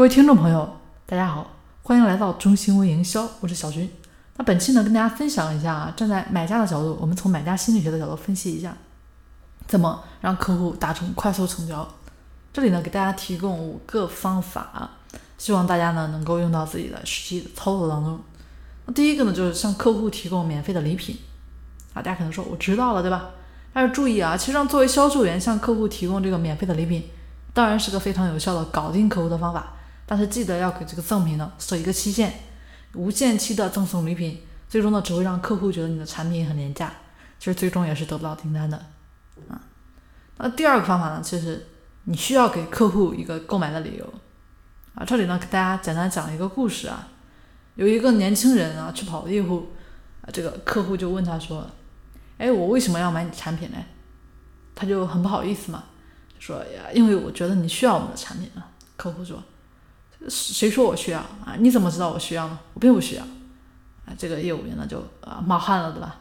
各位听众朋友，大家好，欢迎来到中心微营销，我是小军。那本期呢，跟大家分享一下啊，站在买家的角度，我们从买家心理学的角度分析一下，怎么让客户达成快速成交。这里呢，给大家提供五个方法，希望大家呢能够用到自己的实际的操作当中。那第一个呢，就是向客户提供免费的礼品啊。大家可能说我知道了，对吧？但是注意啊，其实让作为销售员向客户提供这个免费的礼品，当然是个非常有效的搞定客户的方法。但是记得要给这个赠品呢设一个期限，无限期的赠送礼品，最终呢只会让客户觉得你的产品很廉价，其实最终也是得不到订单的啊。那第二个方法呢，其实你需要给客户一个购买的理由啊。这里呢给大家简单讲一个故事啊，有一个年轻人啊去跑业务啊，这个客户就问他说：“哎，我为什么要买你产品呢？”他就很不好意思嘛，说：“呀，因为我觉得你需要我们的产品啊。”客户说。谁说我需要啊？你怎么知道我需要呢？我并不需要啊！这个业务员呢就啊冒汗了，对吧？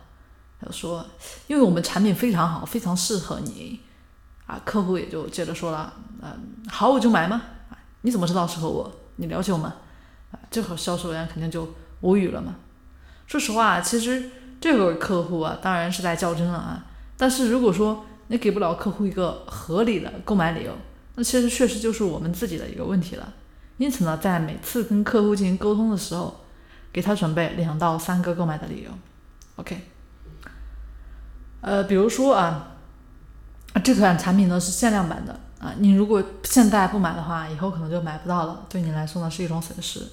他就说，因为我们产品非常好，非常适合你啊。客户也就接着说了，嗯，好，我就买嘛。啊，你怎么知道适合我？你了解我吗？啊，这会儿销售员肯定就无语了嘛。说实话，其实这个客户啊，当然是在较真了啊。但是如果说你给不了客户一个合理的购买理由，那其实确实就是我们自己的一个问题了。因此呢，在每次跟客户进行沟通的时候，给他准备两到三个购买的理由。OK，呃，比如说啊，这款产品呢是限量版的啊，你如果现在不买的话，以后可能就买不到了，对你来说呢是一种损失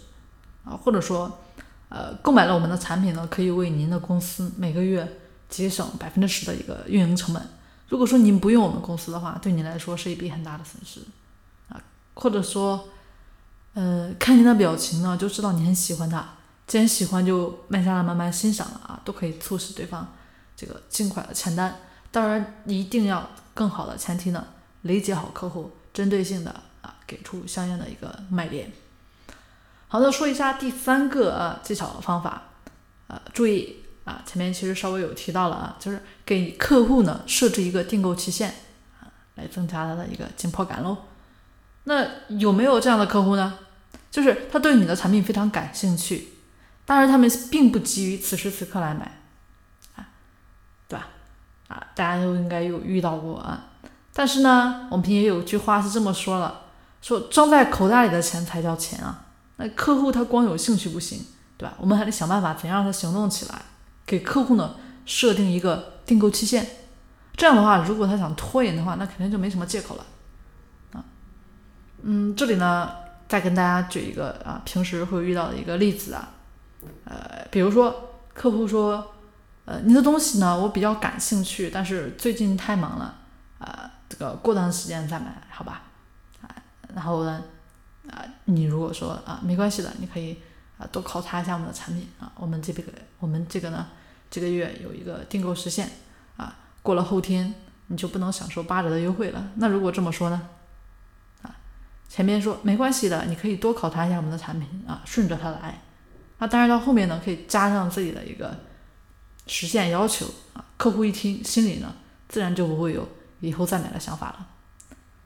啊。或者说，呃，购买了我们的产品呢，可以为您的公司每个月节省百分之十的一个运营成本。如果说您不用我们公司的话，对你来说是一笔很大的损失啊。或者说。呃，看您的表情呢，就知道你很喜欢他。既然喜欢，就慢下来慢慢欣赏了啊，都可以促使对方这个尽快的签单。当然，一定要更好的前提呢，理解好客户，针对性的啊，给出相应的一个卖点。好的，说一下第三个啊技巧方法啊，注意啊，前面其实稍微有提到了啊，就是给客户呢设置一个订购期限啊，来增加他的一个紧迫感喽。那有没有这样的客户呢？就是他对你的产品非常感兴趣，但是他们并不急于此时此刻来买，啊，对吧？啊，大家都应该有遇到过啊。但是呢，我们平也有句话是这么说了：说装在口袋里的钱才叫钱啊。那客户他光有兴趣不行，对吧？我们还得想办法怎样让他行动起来，给客户呢设定一个订购期限。这样的话，如果他想拖延的话，那肯定就没什么借口了啊。嗯，这里呢。再跟大家举一个啊，平时会遇到的一个例子啊，呃，比如说客户说，呃，你的东西呢，我比较感兴趣，但是最近太忙了，啊，这个过段时间再买，好吧？啊，然后呢，啊，你如果说啊，没关系的，你可以啊，多考察一下我们的产品啊，我们这个我们这个呢，这个月有一个订购时限啊，过了后天你就不能享受八折的优惠了。那如果这么说呢？前面说没关系的，你可以多考察一下我们的产品啊，顺着它来。那当然到后面呢，可以加上自己的一个实现要求啊。客户一听，心里呢自然就不会有以后再买的想法了。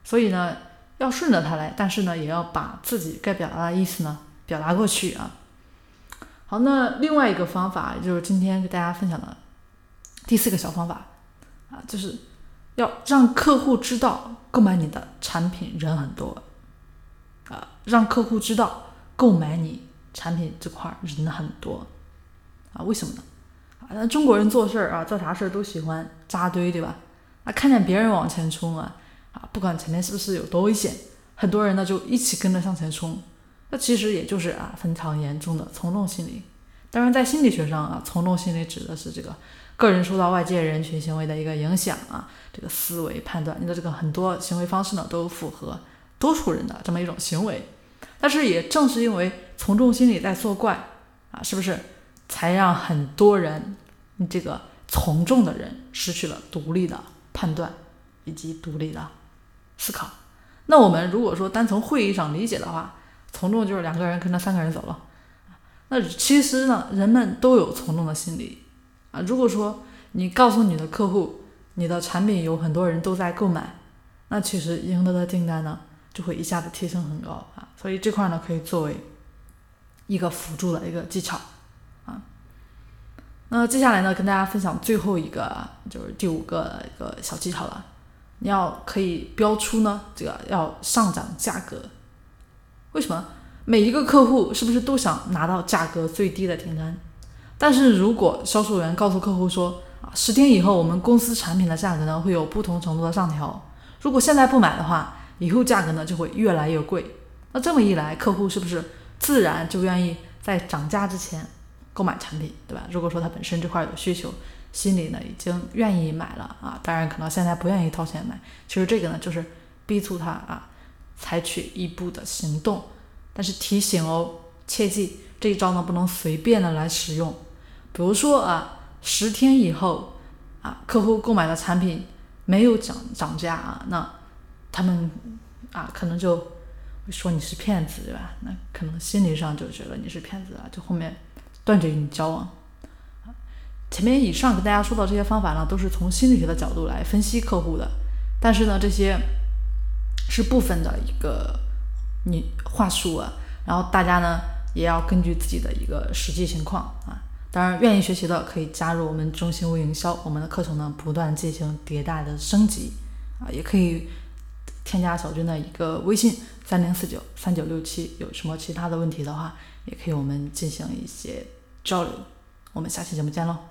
所以呢，要顺着它来，但是呢，也要把自己该表达的意思呢表达过去啊。好，那另外一个方法就是今天给大家分享的第四个小方法啊，就是要让客户知道购买你的产品人很多。啊，让客户知道购买你产品这块人很多啊？为什么呢？啊，那中国人做事儿啊，做啥事儿都喜欢扎堆，对吧？啊，看见别人往前冲啊，啊，不管前面是不是有多危险，很多人呢就一起跟着向前冲。那其实也就是啊，非常严重的从众心理。当然，在心理学上啊，从众心理指的是这个个人受到外界人群行为的一个影响啊，这个思维判断，你的这个很多行为方式呢都符合。多数人的这么一种行为，但是也正是因为从众心理在作怪啊，是不是才让很多人你这个从众的人失去了独立的判断以及独立的思考？那我们如果说单从会议上理解的话，从众就是两个人跟着三个人走了。那其实呢，人们都有从众的心理啊。如果说你告诉你的客户，你的产品有很多人都在购买，那其实赢得的订单呢？就会一下子提升很高啊。所以这块呢可以作为一个辅助的一个技巧啊。那接下来呢，跟大家分享最后一个，就是第五个一个小技巧了。你要可以标出呢，这个要上涨价格。为什么？每一个客户是不是都想拿到价格最低的订单？但是如果销售员告诉客户说啊，十天以后我们公司产品的价格呢会有不同程度的上调，如果现在不买的话，以后价格呢就会越来越贵。那这么一来，客户是不是自然就愿意在涨价之前购买产品，对吧？如果说他本身这块有需求，心里呢已经愿意买了啊，当然可能现在不愿意掏钱买。其实这个呢就是逼促他啊采取一步的行动。但是提醒哦，切记这一招呢不能随便的来使用。比如说啊，十天以后啊，客户购买的产品没有涨涨价啊，那他们啊可能就会说你是骗子，对吧？那可能心理上就觉得你是骗子啊，就后面断绝与你交往。前面以上跟大家说到这些方法呢，都是从心理学的角度来分析客户的，但是呢，这些是部分的一个你话术啊，然后大家呢也要根据自己的一个实际情况啊。当然，愿意学习的可以加入我们中心微营销，我们的课程呢不断进行迭代的升级啊，也可以添加小军的一个微信三零四九三九六七，有什么其他的问题的话，也可以我们进行一些交流。我们下期节目见喽。